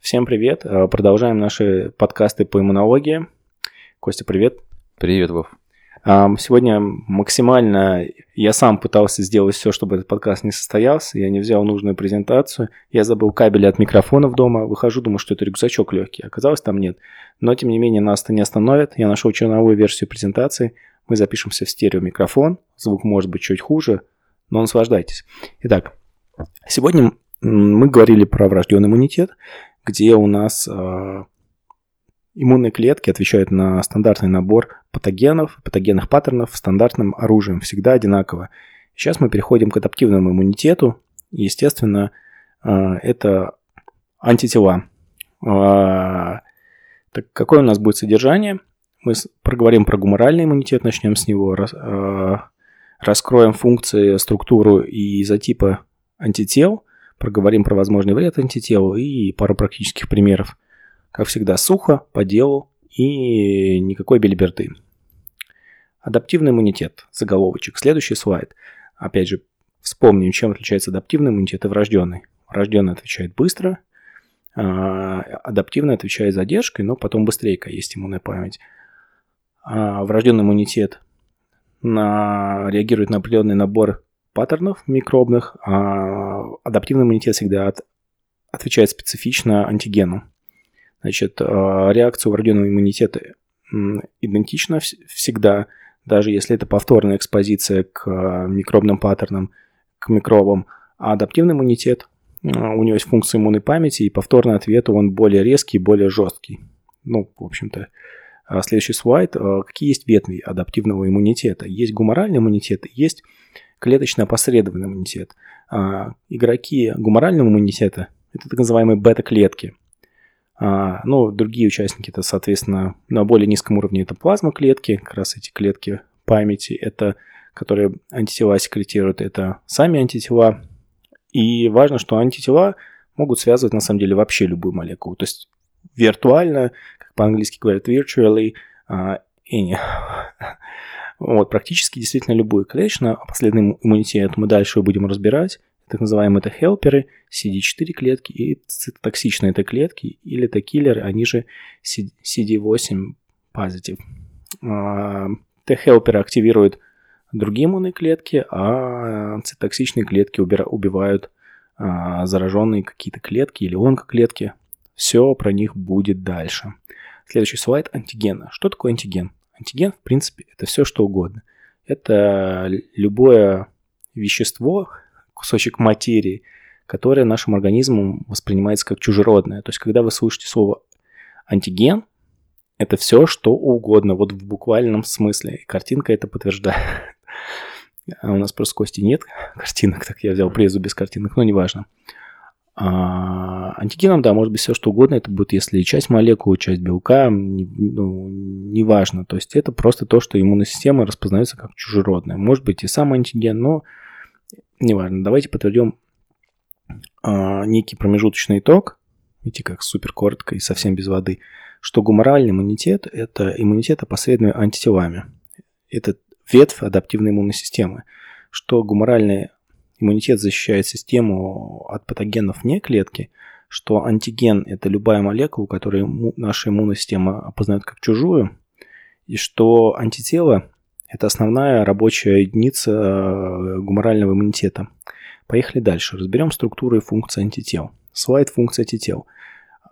Всем привет. Э, продолжаем наши подкасты по иммунологии. Костя, привет. Привет, Вов. Сегодня максимально я сам пытался сделать все, чтобы этот подкаст не состоялся. Я не взял нужную презентацию. Я забыл кабели от микрофонов дома. Выхожу, думаю, что это рюкзачок легкий. Оказалось, там нет. Но, тем не менее, нас это не остановит. Я нашел черновую версию презентации. Мы запишемся в стереомикрофон. Звук может быть чуть хуже, но наслаждайтесь. Итак, сегодня мы говорили про врожденный иммунитет, где у нас э, иммунные клетки отвечают на стандартный набор патогенов, патогенных паттернов стандартным оружием, всегда одинаково. Сейчас мы переходим к адаптивному иммунитету. Естественно, э, это антитела. Э, так какое у нас будет содержание? Мы проговорим про гуморальный иммунитет, начнем с него, раскроем функции, структуру и изотипы антител – проговорим про возможный вред антител и пару практических примеров. Как всегда, сухо, по делу и никакой белиберды. Адаптивный иммунитет. Заголовочек. Следующий слайд. Опять же, вспомним, чем отличается адаптивный иммунитет и врожденный. Врожденный отвечает быстро, а, адаптивный отвечает задержкой, но потом быстрее, когда есть иммунная память. А врожденный иммунитет на, реагирует на определенный набор паттернов микробных, а адаптивный иммунитет всегда от, отвечает специфично антигену. Значит, а, реакция врожденного иммунитета идентична всегда, даже если это повторная экспозиция к а, микробным паттернам, к микробам. А адаптивный иммунитет, а, у него есть функция иммунной памяти, и повторный ответ он более резкий, более жесткий. Ну, в общем-то, следующий слайд. Какие есть ветви адаптивного иммунитета? Есть гуморальный иммунитет, есть клеточно-опосредованный иммунитет. А, игроки гуморального иммунитета – это так называемые бета-клетки. А, ну, другие участники – это, соответственно, на более низком уровне – это плазма-клетки, как раз эти клетки памяти, это которые антитела секретируют, это сами антитела. И важно, что антитела могут связывать, на самом деле, вообще любую молекулу. То есть виртуально, как по-английски говорят, virtually, uh, any. Вот, практически действительно любую клеточную, а последний иммунитет мы дальше будем разбирать. Так называемые это хелперы, CD4 клетки и цитотоксичные это клетки, или это киллеры, они же CD8 позитив. Т-хелперы активируют другие иммунные клетки, а цитотоксичные клетки убивают а, зараженные какие-то клетки или онкоклетки. Все про них будет дальше. Следующий слайд – антигена. Что такое антиген? Антиген, в принципе, это все что угодно. Это любое вещество, кусочек материи, которое нашим организмом воспринимается как чужеродное. То есть, когда вы слышите слово антиген, это все что угодно, вот в буквальном смысле. И картинка это подтверждает. А у нас просто Кости нет картинок, так я взял презу без картинок, но неважно. А, антигеном, да, может быть все что угодно. Это будет, если часть молекулы, часть белка, ну, неважно. То есть это просто то, что иммунная система распознается как чужеродное. Может быть и сам антиген, но неважно. Давайте подведем а, некий промежуточный итог. Видите, как супер коротко и совсем без воды. Что гуморальный иммунитет – это иммунитет, опосредованный антителами. Это ветвь адаптивной иммунной системы. Что гуморальный иммунитет защищает систему от патогенов вне клетки, что антиген – это любая молекула, которую наша иммунная система опознает как чужую, и что антитело – это основная рабочая единица э, гуморального иммунитета. Поехали дальше. Разберем структуру и функции антител. Слайд функции антител.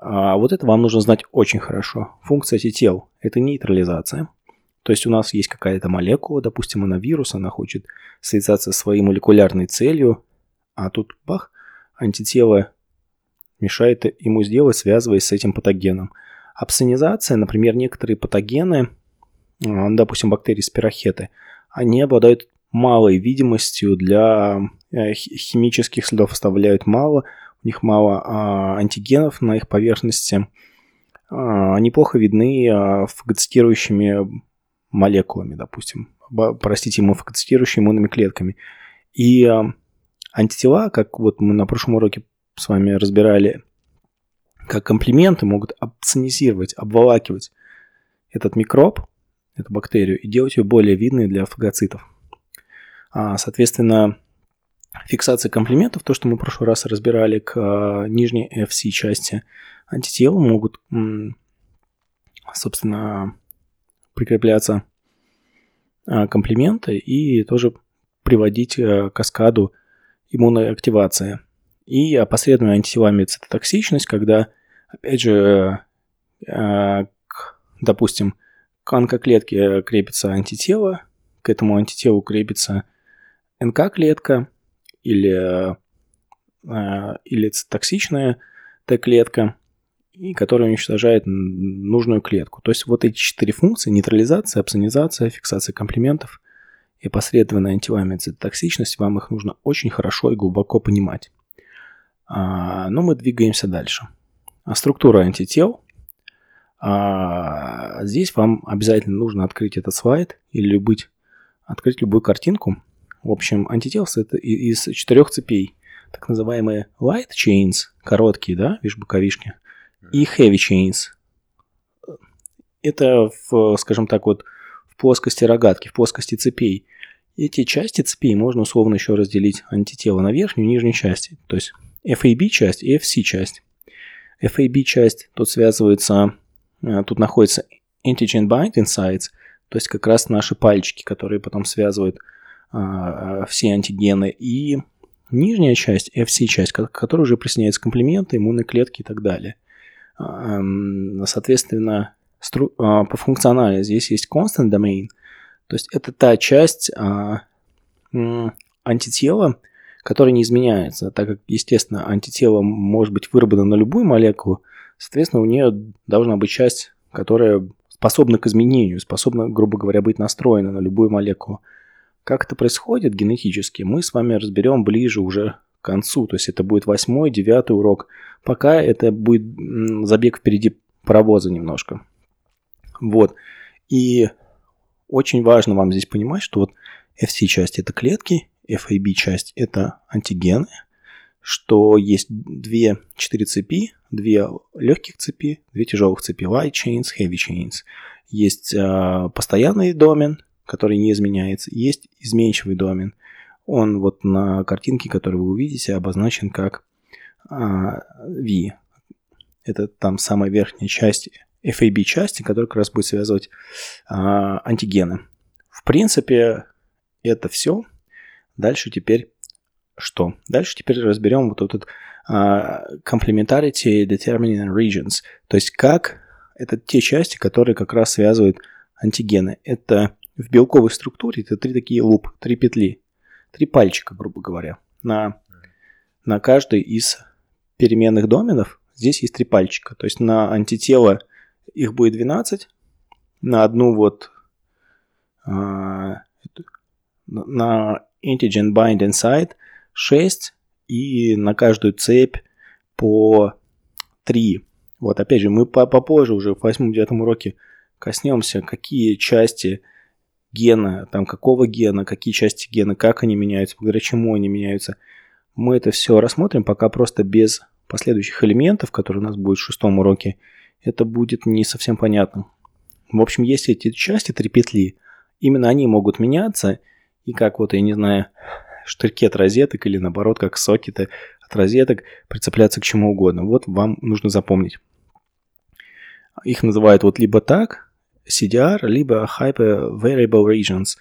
А вот это вам нужно знать очень хорошо. Функция антител – это нейтрализация – то есть у нас есть какая-то молекула, допустим, она вирус, она хочет связаться со своей молекулярной целью, а тут бах, антитело мешает ему сделать, связываясь с этим патогеном. Апсонизация, например, некоторые патогены, допустим, бактерии спирохеты, они обладают малой видимостью для э, химических следов, оставляют мало, у них мало а, антигенов на их поверхности, а, они плохо видны а, фагоцитирующими молекулами, допустим, простите, иммунофагоцитирующими иммунными клетками. И э, антитела, как вот мы на прошлом уроке с вами разбирали, как комплименты могут абсонизировать, обволакивать этот микроб, эту бактерию, и делать ее более видной для фагоцитов. А, соответственно, фиксации комплиментов, то, что мы в прошлый раз разбирали, к э, нижней FC части антитела могут, собственно, прикрепляться э, комплименты и тоже приводить э, к каскаду иммунной активации. И опосредованная антителами цитотоксичность, когда, опять же, допустим, к онкоклетке крепится антитело, к этому антителу крепится НК-клетка или, э, или токсичная Т-клетка, и которая уничтожает нужную клетку. То есть вот эти четыре функции – нейтрализация, опсонизация, фиксация комплиментов и последовательная антивамия цитотоксичность – вам их нужно очень хорошо и глубоко понимать. А, но мы двигаемся дальше. А структура антител. А, здесь вам обязательно нужно открыть этот слайд или любыть открыть любую картинку. В общем, антителс это из четырех цепей. Так называемые light chains, короткие, да, видишь, боковишки, и heavy chains. Это, в, скажем так, вот в плоскости рогатки, в плоскости цепей. Эти части цепей можно условно еще разделить антитело на верхнюю и нижнюю части. То есть FAB часть и FC часть. FAB часть тут связывается, э, тут находится antigen binding sites – то есть как раз наши пальчики, которые потом связывают а, все антигены. И нижняя часть, FC-часть, которая уже присоединяется комплименты, иммунные клетки и так далее. А, соответственно, а, по функционале здесь есть constant domain, то есть это та часть а, антитела, которая не изменяется, так как, естественно, антитело может быть выработано на любую молекулу, соответственно, у нее должна быть часть, которая способна к изменению, способна, грубо говоря, быть настроена на любую молекулу. Как это происходит генетически, мы с вами разберем ближе уже к концу. То есть это будет восьмой, девятый урок. Пока это будет забег впереди паровоза немножко. Вот. И очень важно вам здесь понимать, что вот FC-часть это клетки, FAB-часть это антигены, что есть две, четыре цепи, две легких цепи, две тяжелых цепи, light chains, heavy chains. Есть э, постоянный домен, который не изменяется, есть изменчивый домен. Он вот на картинке, которую вы увидите, обозначен как э, V. Это там самая верхняя часть FAB части, которая как раз будет связывать э, антигены. В принципе, это все. Дальше теперь что? Дальше теперь разберем вот этот uh, complementarity determining regions, то есть как это те части, которые как раз связывают антигены. Это в белковой структуре это три такие луп, три петли, три пальчика, грубо говоря. На, на каждый из переменных доменов здесь есть три пальчика. То есть на антитело их будет 12, на одну вот uh, на antigen bind inside 6 и на каждую цепь по 3. Вот опять же, мы попозже уже в 8-9 уроке коснемся, какие части гена, там какого гена, какие части гена, как они меняются, благодаря чему они меняются. Мы это все рассмотрим, пока просто без последующих элементов, которые у нас будут в шестом уроке, это будет не совсем понятно. В общем, есть эти части, три петли, именно они могут меняться, и как вот, я не знаю, штырьки от розеток или наоборот, как сокеты от розеток прицепляться к чему угодно. Вот вам нужно запомнить. Их называют вот либо так, CDR, либо Hyper Variable Regions.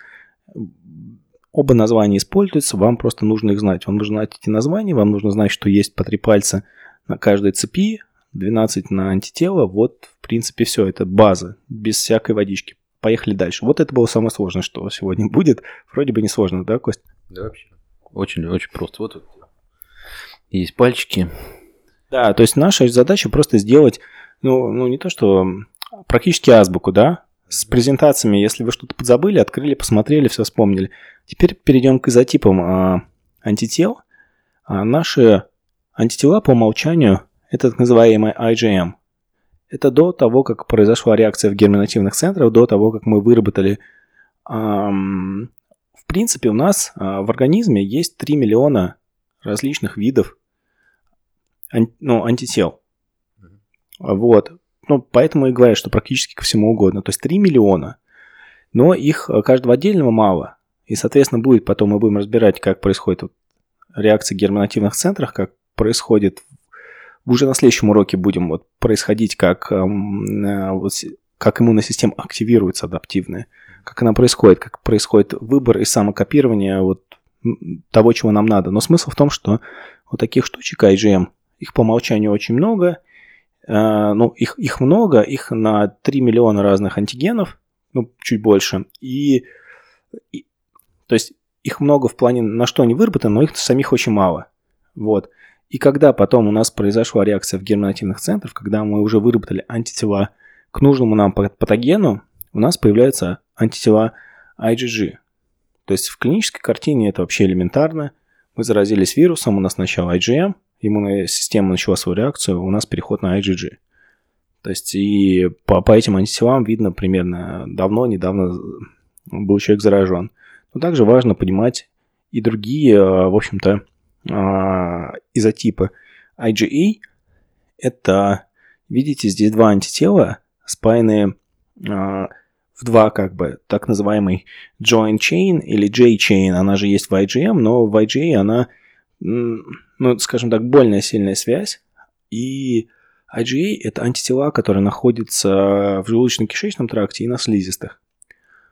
Оба названия используются, вам просто нужно их знать. Вам нужно знать эти названия, вам нужно знать, что есть по три пальца на каждой цепи, 12 на антитело. Вот, в принципе, все. Это база, без всякой водички. Поехали дальше. Вот это было самое сложное, что сегодня будет. Вроде бы не сложно, да, Кость? Да, вообще. Очень-очень просто. Вот, вот есть пальчики. Да, то есть наша задача просто сделать, ну, ну не то что практически азбуку, да, с презентациями, если вы что-то подзабыли, открыли, посмотрели, все вспомнили. Теперь перейдем к изотипам а, антител. А наши антитела по умолчанию это так называемый IgM. Это до того, как произошла реакция в герминативных центрах, до того, как мы выработали ам, в принципе, у нас а, в организме есть 3 миллиона различных видов ну, антител. Вот. Ну, поэтому и говорят, что практически ко всему угодно. То есть 3 миллиона. Но их а, каждого отдельного мало. И, соответственно, будет потом мы будем разбирать, как происходит вот реакции в герминативных центрах, как происходит уже на следующем уроке будем вот происходить, как, эм, вот, как иммунная система активируется адаптивная, как она происходит, как происходит выбор и самокопирование вот того, чего нам надо. Но смысл в том, что вот таких штучек IgM, их по умолчанию очень много, э, ну, их, их много, их на 3 миллиона разных антигенов, ну, чуть больше, и, и то есть их много в плане, на что они выработаны, но их самих очень мало. Вот. И когда потом у нас произошла реакция в герминативных центрах, когда мы уже выработали антитела к нужному нам патогену, у нас появляются антитела IgG. То есть в клинической картине это вообще элементарно. Мы заразились вирусом, у нас сначала IgM, иммунная система начала свою реакцию, у нас переход на IgG. То есть и по, по этим антителам видно примерно давно, недавно был человек заражен. Но также важно понимать и другие, в общем-то, а, изотипы. IgE – это, видите, здесь два антитела, спаянные в два как бы так называемый joint chain или J-chain, она же есть в IgM, но в IgA она, ну, скажем так, больная сильная связь, и IgA – это антитела, которые находятся в желудочно-кишечном тракте и на слизистых.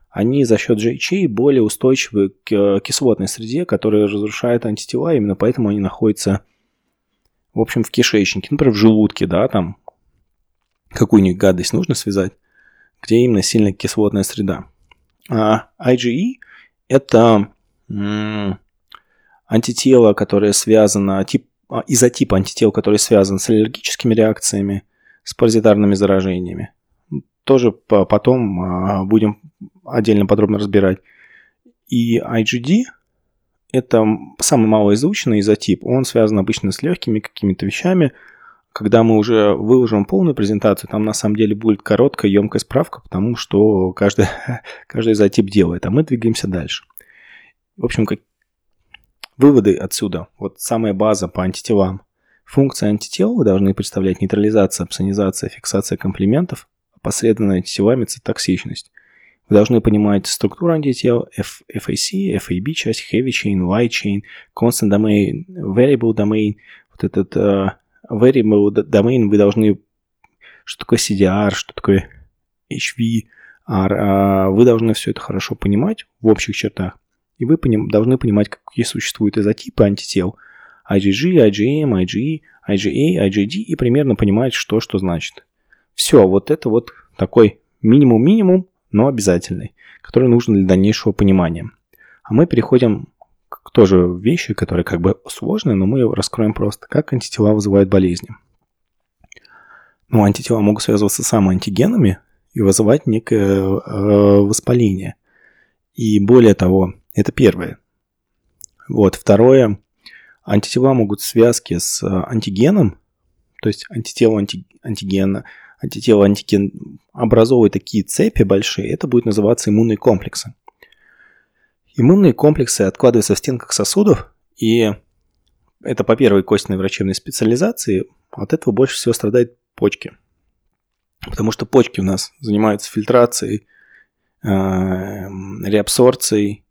Они за счет JHA более устойчивы к кислотной среде, которая разрушает антитела, именно поэтому они находятся, в общем, в кишечнике, например, в желудке, да, там какую-нибудь гадость нужно связать, где именно сильная кислотная среда. А IgE – это м- антитело, которое связано, тип, а, изотип антител, который связан с аллергическими реакциями, с паразитарными заражениями. Тоже потом а, будем отдельно подробно разбирать. И IgD – это самый малоизученный изотип. Он связан обычно с легкими какими-то вещами – когда мы уже выложим полную презентацию, там на самом деле будет короткая, емкая справка, потому что каждый, каждый изотип делает, а мы двигаемся дальше. В общем. Выводы отсюда. Вот самая база по антителам. Функции антител должны представлять нейтрализация, опсонизация, фиксация комплиментов, опосредованная антителами цитоксичность. Вы должны понимать структуру антител, F, FAC, FAB часть, heavy chain, light chain, constant domain, variable domain, вот этот uh, variable domain вы должны... Что такое CDR, что такое HV, а, вы должны все это хорошо понимать в общих чертах. И вы поним, должны понимать, какие существуют изотипы антител. IgG, IgM, IgE, IgA, IgD и примерно понимать, что что значит. Все, вот это вот такой минимум-минимум, но обязательный, который нужен для дальнейшего понимания. А мы переходим тоже вещи, которые как бы сложные, но мы раскроем просто, как антитела вызывают болезни. Ну, антитела могут связываться с самоантигенами и вызывать некое э, воспаление. И более того, это первое. Вот, второе, антитела могут в связке с э, антигеном, то есть антитело анти, антигена, антитело антиген образовывать такие цепи большие, это будет называться иммунные комплексы. Иммунные комплексы откладываются в стенках сосудов, и это по первой костной врачебной специализации, от этого больше всего страдают почки. Потому что почки у нас занимаются фильтрацией, э, реабсорцией,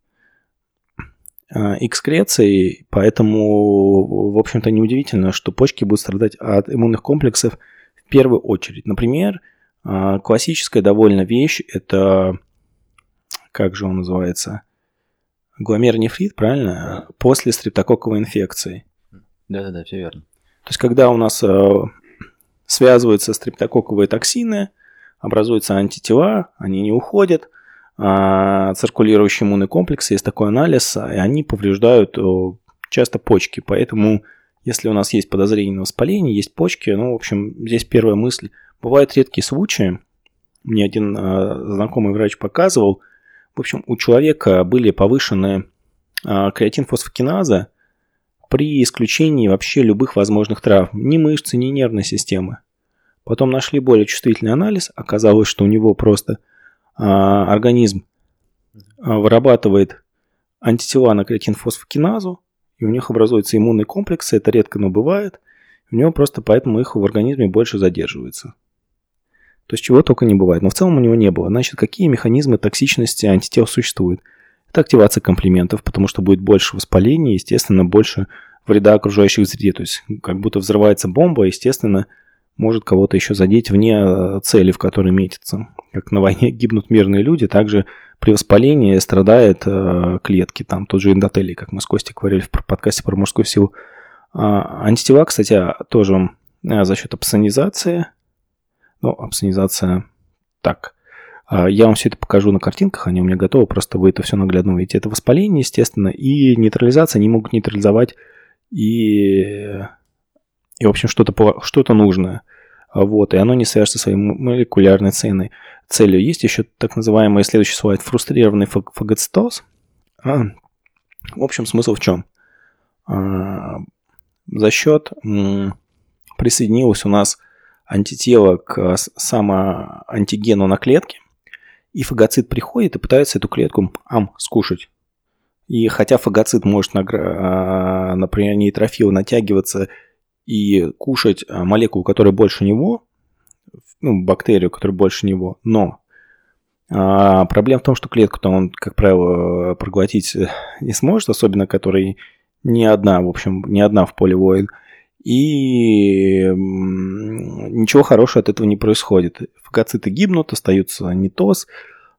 э, экскрецией, поэтому, в общем-то, неудивительно, что почки будут страдать от иммунных комплексов в первую очередь. Например, э, классическая довольно вещь – это, как же он называется – гломернефрит, правильно? После стрептококковой инфекции. Да-да-да, все верно. То есть, когда у нас э, связываются стрептококковые токсины, образуются антитела, они не уходят, а циркулирующие иммунные комплексы, есть такой анализ, и они повреждают часто почки. Поэтому, если у нас есть подозрение на воспаление, есть почки, ну, в общем, здесь первая мысль. Бывают редкие случаи, мне один э, знакомый врач показывал – в общем, у человека были повышены а, креатинфосфокиназа при исключении вообще любых возможных травм, ни мышцы, ни нервной системы. Потом нашли более чувствительный анализ, оказалось, что у него просто а, организм а, вырабатывает антитела на креатинфосфокиназу, и у них образуются иммунные комплексы, это редко, но бывает. У него просто поэтому их в организме больше задерживается. То есть чего только не бывает. Но в целом у него не было. Значит, какие механизмы токсичности антител существуют? Это активация комплиментов, потому что будет больше воспаления, естественно, больше вреда окружающих среде. То есть как будто взрывается бомба, естественно, может кого-то еще задеть вне э, цели, в которой метится. Как на войне гибнут мирные люди, также при воспалении страдают э, клетки. Там тот же эндотелий, как мы с Костей говорили в подкасте про мужскую силу. А, антитела, кстати, тоже э, за счет опсонизации. Ну, опсонизация так. А, я вам все это покажу на картинках, они у меня готовы, просто вы это все наглядно увидите. Это воспаление, естественно, и нейтрализация, они могут нейтрализовать и, и в общем, что-то что нужное. Вот, и оно не свяжется своей молекулярной ценой, целью. Есть еще так называемый следующий слайд фрустрированный фагоцитоз. А, в общем, смысл в чем? А, за счет присоединилось у нас антитело к самоантигену на клетке, и фагоцит приходит и пытается эту клетку ам, скушать. И хотя фагоцит может, а, например, нейтрофил натягиваться и кушать а, молекулу, которая больше него, ну, бактерию, которая больше него, но а, проблема в том, что клетку-то он, как правило, проглотить не сможет, особенно которой не одна, в общем, не одна в поле воин. И ничего хорошего от этого не происходит. Фагоциты гибнут, остаются нитоз,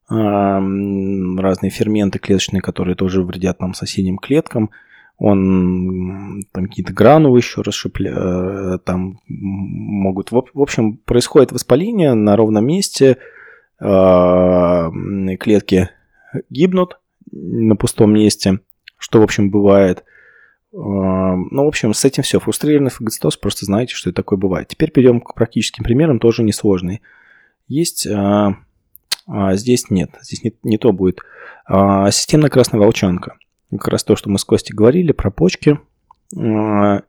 разные ферменты клеточные, которые тоже вредят нам соседним клеткам. Он там какие-то гранулы еще расшипля, э, там могут. В общем, происходит воспаление на ровном месте, а, клетки гибнут на пустом месте, что, в общем, бывает. А, ну, в общем, с этим все. Фрустрированный фагоцитоз, просто знаете, что это такое бывает. Теперь перейдем к практическим примерам, тоже несложный. Есть а, а здесь нет, здесь не, не то будет. А, системная красная волчанка. Как раз то, что мы с Костей говорили про почки. А,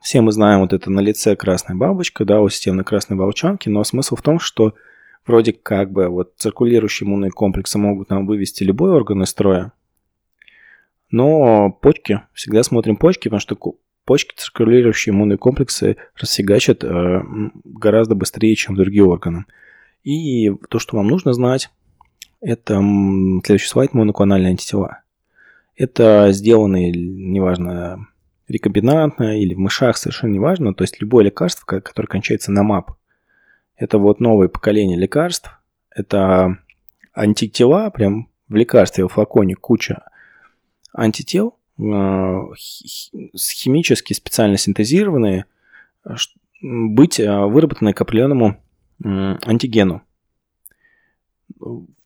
все мы знаем вот это на лице красная бабочка, да, у системной красной волчанки, но смысл в том, что вроде как бы вот циркулирующие иммунные комплексы могут нам вывести любой орган из строя, но почки, всегда смотрим почки, потому что почки, циркулирующие иммунные комплексы расфигачат э, гораздо быстрее, чем другие органы. И то, что вам нужно знать, это следующий слайд моноклональные антитела. Это сделанные, неважно, рекомбинантно или в мышах, совершенно неважно, то есть любое лекарство, которое кончается на МАП. Это вот новое поколение лекарств. Это антитела, прям в лекарстве, в флаконе куча антител, э, химически специально синтезированные, быть э, выработанные к определенному антигену.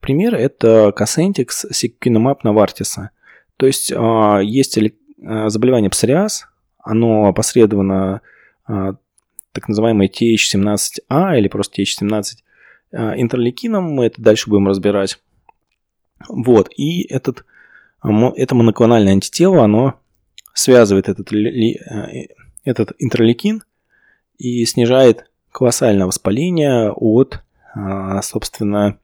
Пример это Cosentyx Secukinumab Novartis. То есть а, есть а, заболевание псориаз, оно опосредовано а, так называемой TH17A или просто TH17 интерлейкином, мы это дальше будем разбирать. Вот, и этот, это моноклональное антитело, оно связывает этот, этот интерлейкин и снижает колоссальное воспаление от, собственно,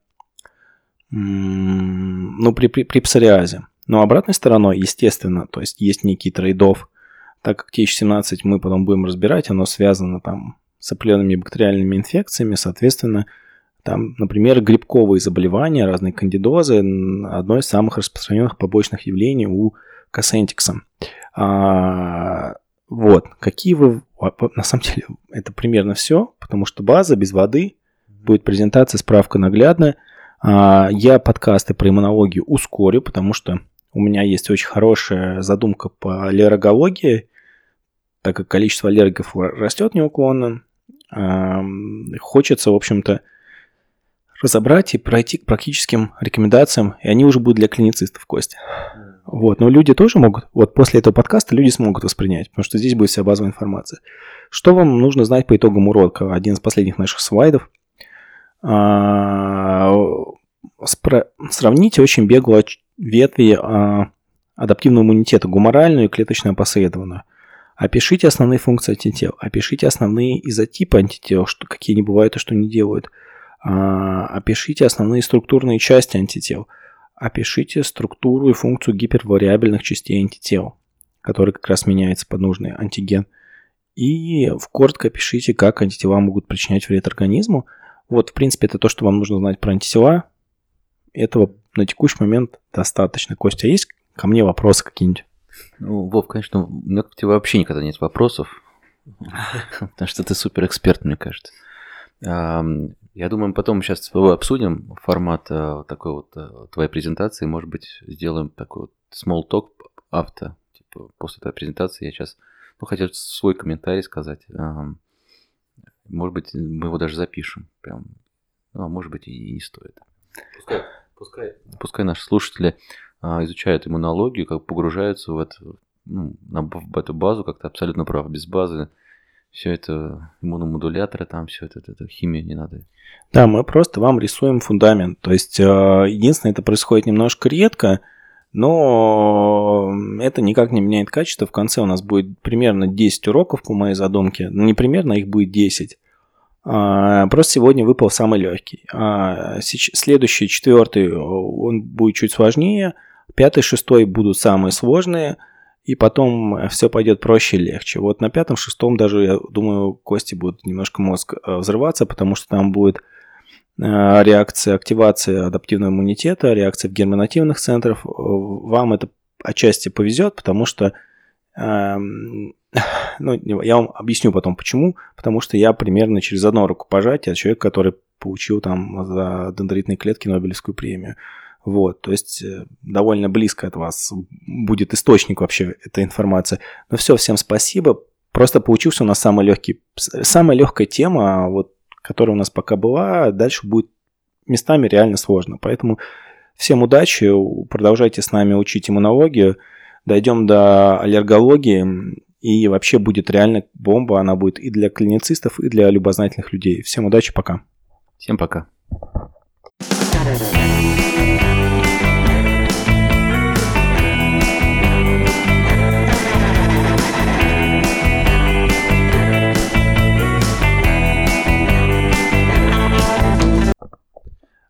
ну, при, при, при псориазе. Но обратной стороной, естественно, то есть есть некий трейдов, так как TH17 мы потом будем разбирать, оно связано там с определенными бактериальными инфекциями, соответственно, там, например, грибковые заболевания, разные кандидозы, одно из самых распространенных побочных явлений у косентикса. А, вот, какие вы... На самом деле, это примерно все, потому что база без воды, будет презентация, справка наглядная. А, я подкасты про иммунологию ускорю, потому что у меня есть очень хорошая задумка по аллергологии, так как количество аллергиков растет неуклонно. Хочется, в общем-то, разобрать и пройти к практическим рекомендациям, и они уже будут для клиницистов, Костя. Вот, но люди тоже могут, вот после этого подкаста люди смогут воспринять, потому что здесь будет вся базовая информация. Что вам нужно знать по итогам урока? Один из последних наших слайдов. А, сравните очень бегло ветви а, адаптивного иммунитета, гуморальную и клеточно опосредованную. Опишите основные функции антител, опишите основные изотипы антител, что, какие они бывают и что они делают. А, опишите основные структурные части антител – Опишите структуру и функцию гипервариабельных частей антител, которые как раз меняются под нужный антиген. И в коротко опишите, как антитела могут причинять вред организму. Вот, в принципе, это то, что вам нужно знать про антитела. Этого на текущий момент достаточно. Костя, есть ко мне вопросы какие-нибудь? Ну, Вов, конечно, у меня к тебе вообще никогда нет вопросов. Потому что ты супер эксперт, мне кажется. Я думаю, потом сейчас с тобой обсудим формат э, такой вот э, твоей презентации. Может быть, сделаем такой вот small talk авто. Типа, после твоей презентации я сейчас, ну, хотел свой комментарий сказать. Может быть, мы его даже запишем. Прям, ну, а может быть, и не стоит. Пускай, пускай, пускай наши слушатели а, изучают иммунологию, как погружаются в, это, ну, на, в эту базу, как то абсолютно прав. Без базы все это иммуномодуляторы, там все это, это, это химия не надо. Да, мы просто вам рисуем фундамент. То есть, э, единственное, это происходит немножко редко, но это никак не меняет качество. В конце у нас будет примерно 10 уроков по моей задумке. Ну, не примерно, их будет 10. А, просто сегодня выпал самый легкий. А, следующий, четвертый, он будет чуть сложнее. Пятый, шестой будут самые сложные – и потом все пойдет проще и легче. Вот на пятом, шестом даже, я думаю, кости будут немножко мозг э, взрываться, потому что там будет э, реакция активации адаптивного иммунитета, реакция в герминативных центрах. Вам это отчасти повезет, потому что эм, ну, я вам объясню потом почему, потому что я примерно через одно рукопожатие человек, который получил там за дендритные клетки Нобелевскую премию. Вот, то есть э, довольно близко от вас будет источник вообще этой информации. Но все, всем спасибо. Просто получился у нас самый легкий, самая легкая тема, вот, которая у нас пока была, дальше будет местами реально сложно. Поэтому всем удачи, продолжайте с нами учить иммунологию, дойдем до аллергологии, и вообще будет реально бомба, она будет и для клиницистов, и для любознательных людей. Всем удачи, пока. Всем пока.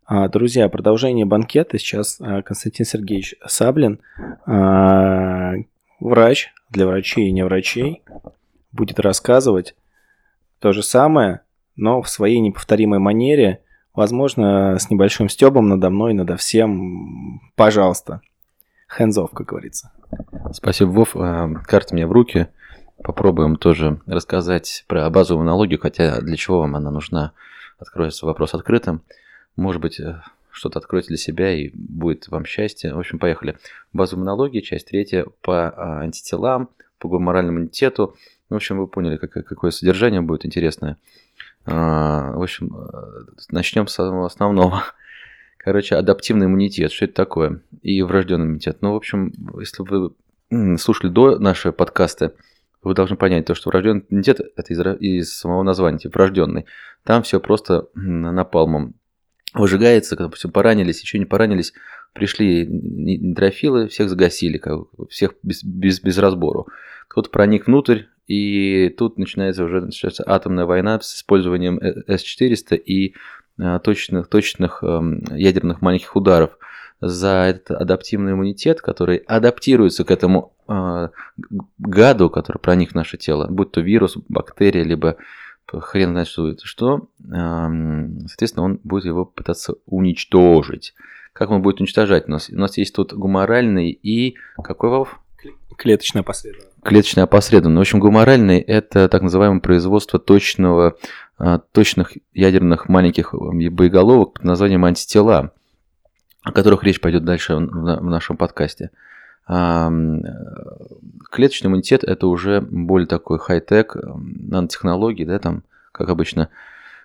А, друзья, продолжение банкета. Сейчас а, Константин Сергеевич Саблин, а, врач для врачей и не врачей, будет рассказывать то же самое, но в своей неповторимой манере, возможно, с небольшим стебом надо мной, надо всем. Пожалуйста. Hands off, как говорится. Спасибо, Вов. Карта мне в руки. Попробуем тоже рассказать про базовую аналогию, хотя для чего вам она нужна, откроется вопрос открытым. Может быть, э, что-то откроете для себя и будет вам счастье. В общем, поехали. Базовая иммунология, часть третья по а, антителам, по гуморальному иммунитету. В общем, вы поняли, какое, какое содержание будет интересное. А, в общем, э, начнем с основного. Короче, адаптивный иммунитет. Что это такое? И врожденный иммунитет. Ну, в общем, если вы слушали до нашего подкаста, вы должны понять то, что врожденный иммунитет это из, из самого названия, типа врожденный. Там все просто напалмом выжигается, допустим, поранились, еще не поранились, пришли нейтрофилы, всех загасили, всех без, без, без разбору. Кто-то проник внутрь, и тут начинается уже начинается атомная война с использованием э, С-400 и а, точных, точных эм, ядерных маленьких ударов за этот адаптивный иммунитет, который адаптируется к этому э, гаду, который проник в наше тело, будь то вирус, бактерия, либо хрен знает, что это что, соответственно, он будет его пытаться уничтожить. Как он будет уничтожать? У нас, у нас есть тут гуморальный и какой Вов? Клеточное опосредованное. Клеточное опосредованное. В общем, гуморальный – это так называемое производство точного, а, точных ядерных маленьких боеголовок под названием антитела, о которых речь пойдет дальше в нашем подкасте. Клеточный иммунитет – это уже более такой хай-тек, нанотехнологии, да, там, как обычно,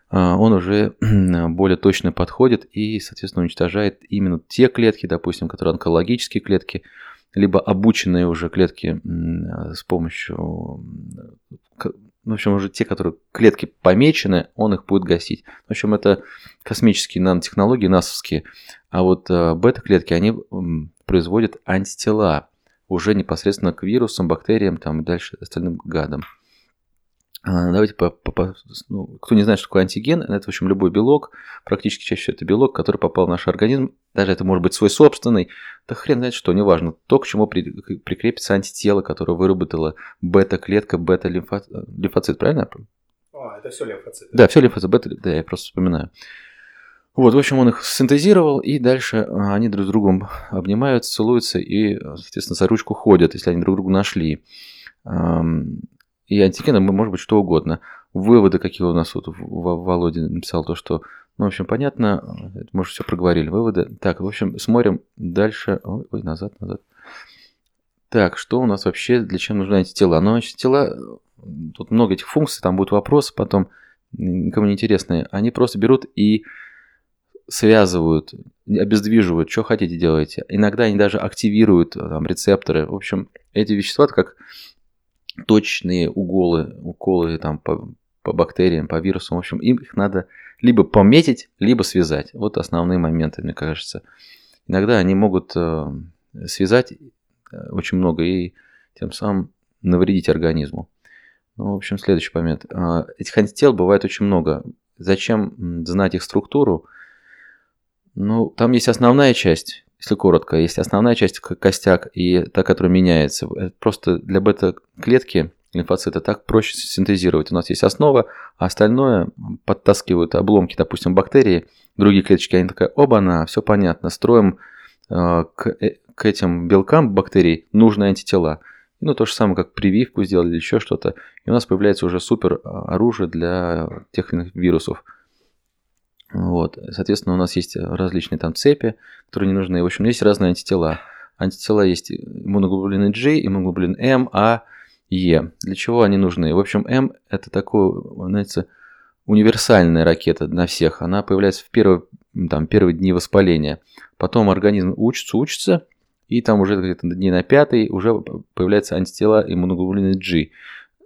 а, он уже более точно подходит и, соответственно, уничтожает именно те клетки, допустим, которые онкологические клетки, либо обученные уже клетки с помощью, в общем, уже те, которые клетки помечены, он их будет гасить. В общем, это космические нанотехнологии, насовские. А вот э, бета-клетки, они производят антитела уже непосредственно к вирусам, бактериям там, и дальше остальным гадам. А, давайте, по, по, по, ну, кто не знает, что такое антиген, это, в общем, любой белок, практически чаще всего это белок, который попал в наш организм, даже это может быть свой собственный, да хрен знает что, неважно, то, к чему при, прикрепится антитело, которое выработала бета-клетка, бета-лимфоцит, правильно? А, это все лимфоциты. Да, все лимфоциты, бета, да, я просто вспоминаю. Вот, в общем, он их синтезировал, и дальше а, они друг с другом обнимаются, целуются и, соответственно, за ручку ходят, если они друг друга нашли. И антигеном может быть что угодно. Выводы, какие у нас вот Володя написал, то, что, ну, в общем, понятно, это мы уже все проговорили. Выводы. Так, в общем, смотрим дальше. Ой, ой, назад, назад. Так, что у нас вообще, для чего нужны антитела? Ну, антитела, тут много этих функций, там будут вопросы потом, никому не интересные. Они просто берут и связывают, обездвиживают, что хотите делаете. Иногда они даже активируют там, рецепторы. В общем, эти вещества, как точные уголы, уколы там, по, по бактериям, по вирусам, в общем, им их надо либо пометить, либо связать. Вот основные моменты, мне кажется. Иногда они могут э, связать э, очень много и тем самым навредить организму. Ну, в общем, следующий момент. Э, этих антител бывает очень много. Зачем знать их структуру? Ну, там есть основная часть, если коротко, есть основная часть костяк и та, которая меняется. Это просто для бета-клетки лимфоцита так проще синтезировать. У нас есть основа, а остальное подтаскивают обломки, допустим, бактерии, другие клеточки, они такая, оба-на, все понятно, строим э, к, э, к этим белкам бактерий нужные антитела. Ну, то же самое, как прививку сделали или еще что-то. И у нас появляется уже супер оружие для тех или иных вирусов. Вот. Соответственно, у нас есть различные там цепи, которые не нужны. В общем, есть разные антитела. Антитела есть иммуноглобулины G, иммуноглобулин М, А, Е. Для чего они нужны? В общем, М – это такое, знаете, универсальная ракета для всех. Она появляется в первые, там, первые дни воспаления. Потом организм учится, учится, и там уже где-то дни на пятый уже появляются антитела иммуноглобулины G.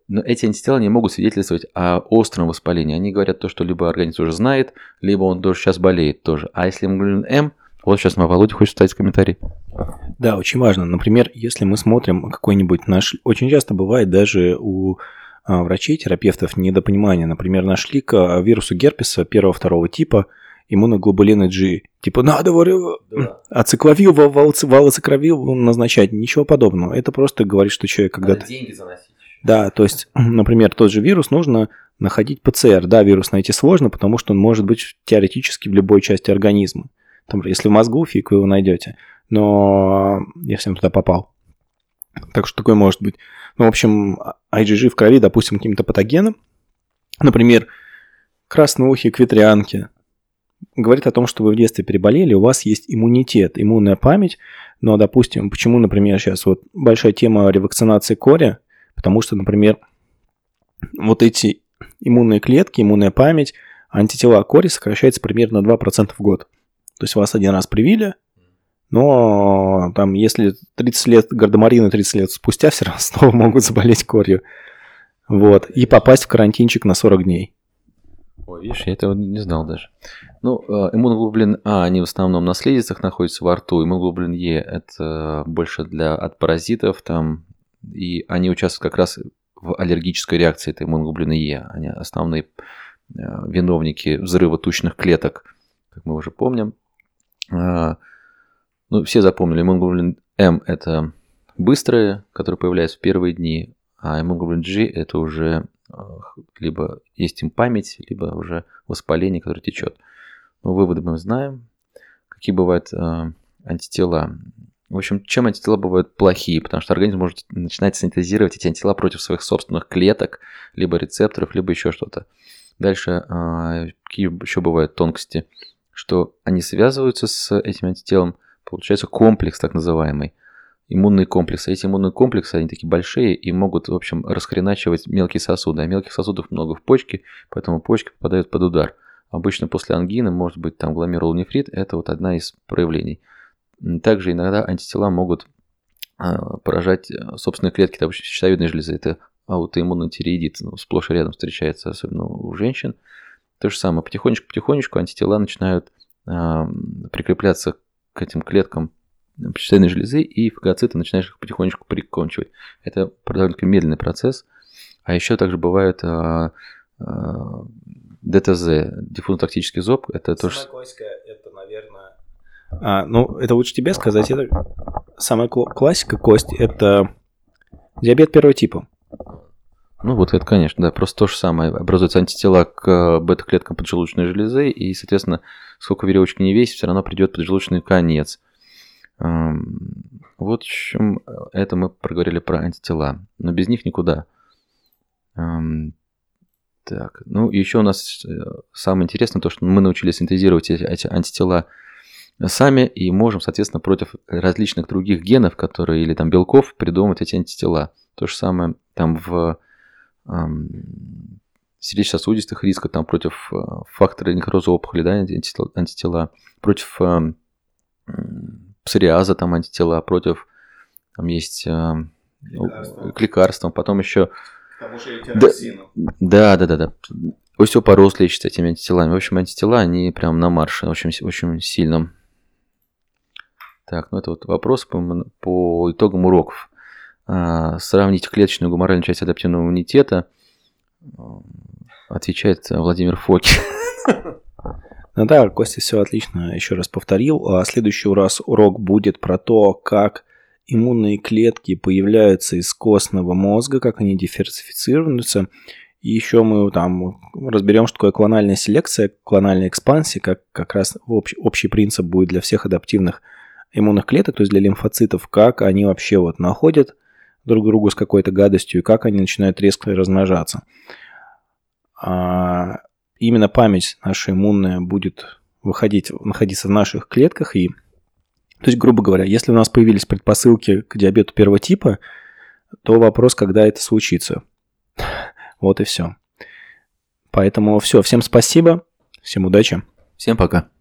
Но эти антитела не могут свидетельствовать о остром воспалении. Они говорят то, что либо организм уже знает, либо он тоже сейчас болеет тоже. А если иммуноглобулин М, вот сейчас мы Володя хочет вставить комментарий. Да, очень важно. Например, если мы смотрим какой-нибудь наш... Очень часто бывает даже у а, врачей, терапевтов недопонимание. Например, нашли к вирусу герпеса первого-второго типа иммуноглобулины G. Типа, надо да. ацикловил, валоцикровил назначать. Ничего подобного. Это просто говорит, что человек когда-то... деньги заносить. Да, то есть, например, тот же вирус нужно находить ПЦР. Да, вирус найти сложно, потому что он может быть теоретически в любой части организма. Там, если в мозгу, фиг вы его найдете. Но если он туда попал. Так что такое может быть. Ну, в общем, IgG в крови, допустим, каким-то патогеном. Например, красноухие, квитрянки. Говорит о том, что вы в детстве переболели, у вас есть иммунитет, иммунная память. Но, допустим, почему, например, сейчас вот большая тема ревакцинации кори, Потому что, например, вот эти иммунные клетки, иммунная память, антитела кори сокращается примерно на 2% в год. То есть вас один раз привили, но там, если 30 лет гардемарина, 30 лет спустя, все равно снова могут заболеть корью. Вот. И попасть в карантинчик на 40 дней. Ой, видишь, я этого не знал даже. Ну, э, иммуноглобулин А, они в основном на слизистых находятся во рту. Иммуноглобулин Е – это больше для, от паразитов, там и они участвуют как раз в аллергической реакции, это иммуноглобулины Е. Они основные э, виновники взрыва тучных клеток, как мы уже помним. А, ну, все запомнили, иммуноглобулин М – это быстрые, которые появляются в первые дни, а иммуноглобулин G – это уже э, либо есть им память, либо уже воспаление, которое течет. Ну, выводы мы знаем. Какие бывают э, антитела? В общем, чем антитела бывают плохие? Потому что организм может начинать синтезировать эти антитела против своих собственных клеток, либо рецепторов, либо еще что-то. Дальше, а, какие еще бывают тонкости? Что они связываются с этим антителом, получается комплекс так называемый, иммунный комплекс. Эти иммунные комплексы, они такие большие и могут, в общем, расхреначивать мелкие сосуды. А мелких сосудов много в почке, поэтому почки попадают под удар. Обычно после ангины может быть там гломерулонефрит, это вот одна из проявлений – также иногда антитела могут а, поражать э, собственные клетки, допустим, щитовидной железы. Это аутоиммунный тиреидит, ну, сплошь и рядом встречается, особенно у женщин. То же самое, потихонечку-потихонечку антитела начинают э, прикрепляться к этим клеткам щитовидной железы, и фагоциты начинаешь их потихонечку прикончивать. Это довольно медленный процесс. А еще также бывает э, э, ДТЗ, диффузно-тактический зоб. Это тоже... а, ну, это лучше тебе сказать. Это самая классика кость – это диабет первого типа. Ну вот это, конечно, да, просто то же самое. Образуются антитела к э, бета-клеткам поджелудочной железы, и, соответственно, сколько веревочки не весит, все равно придет поджелудочный конец. Эм, вот в чем это мы проговорили про антитела. Но без них никуда. Эм, так, ну еще у нас э, самое интересное то, что мы научились синтезировать эти антитела сами и можем, соответственно, против различных других генов, которые или там белков придумывать эти антитела. То же самое там в эм, сердечно-сосудистых рисках, там против э, фактора некроза опухоли, да, антитела, антитела против э, псориаза, там антитела, против, там есть э, лекарства. к лекарствам, потом еще... да, да, да, да, да. Остеопороз лечится этими антителами. В общем, антитела, они прям на марше, очень, очень сильном. Так, ну это вот вопрос по, по итогам уроков. А, сравнить клеточную гуморальную часть адаптивного иммунитета, отвечает Владимир Фоки. Ну да, Костя все отлично еще раз повторил. А следующий раз урок будет про то, как иммунные клетки появляются из костного мозга, как они диверсифицируются. И еще мы там разберем, что такое клональная селекция, клональная экспансия, как как раз общий, общий принцип будет для всех адаптивных иммунных клеток, то есть для лимфоцитов, как они вообще вот находят друг другу с какой-то гадостью и как они начинают резко размножаться. А именно память наша иммунная будет выходить, находиться в наших клетках и то есть, грубо говоря, если у нас появились предпосылки к диабету первого типа, то вопрос, когда это случится. Вот и все. Поэтому все. Всем спасибо. Всем удачи. Всем пока.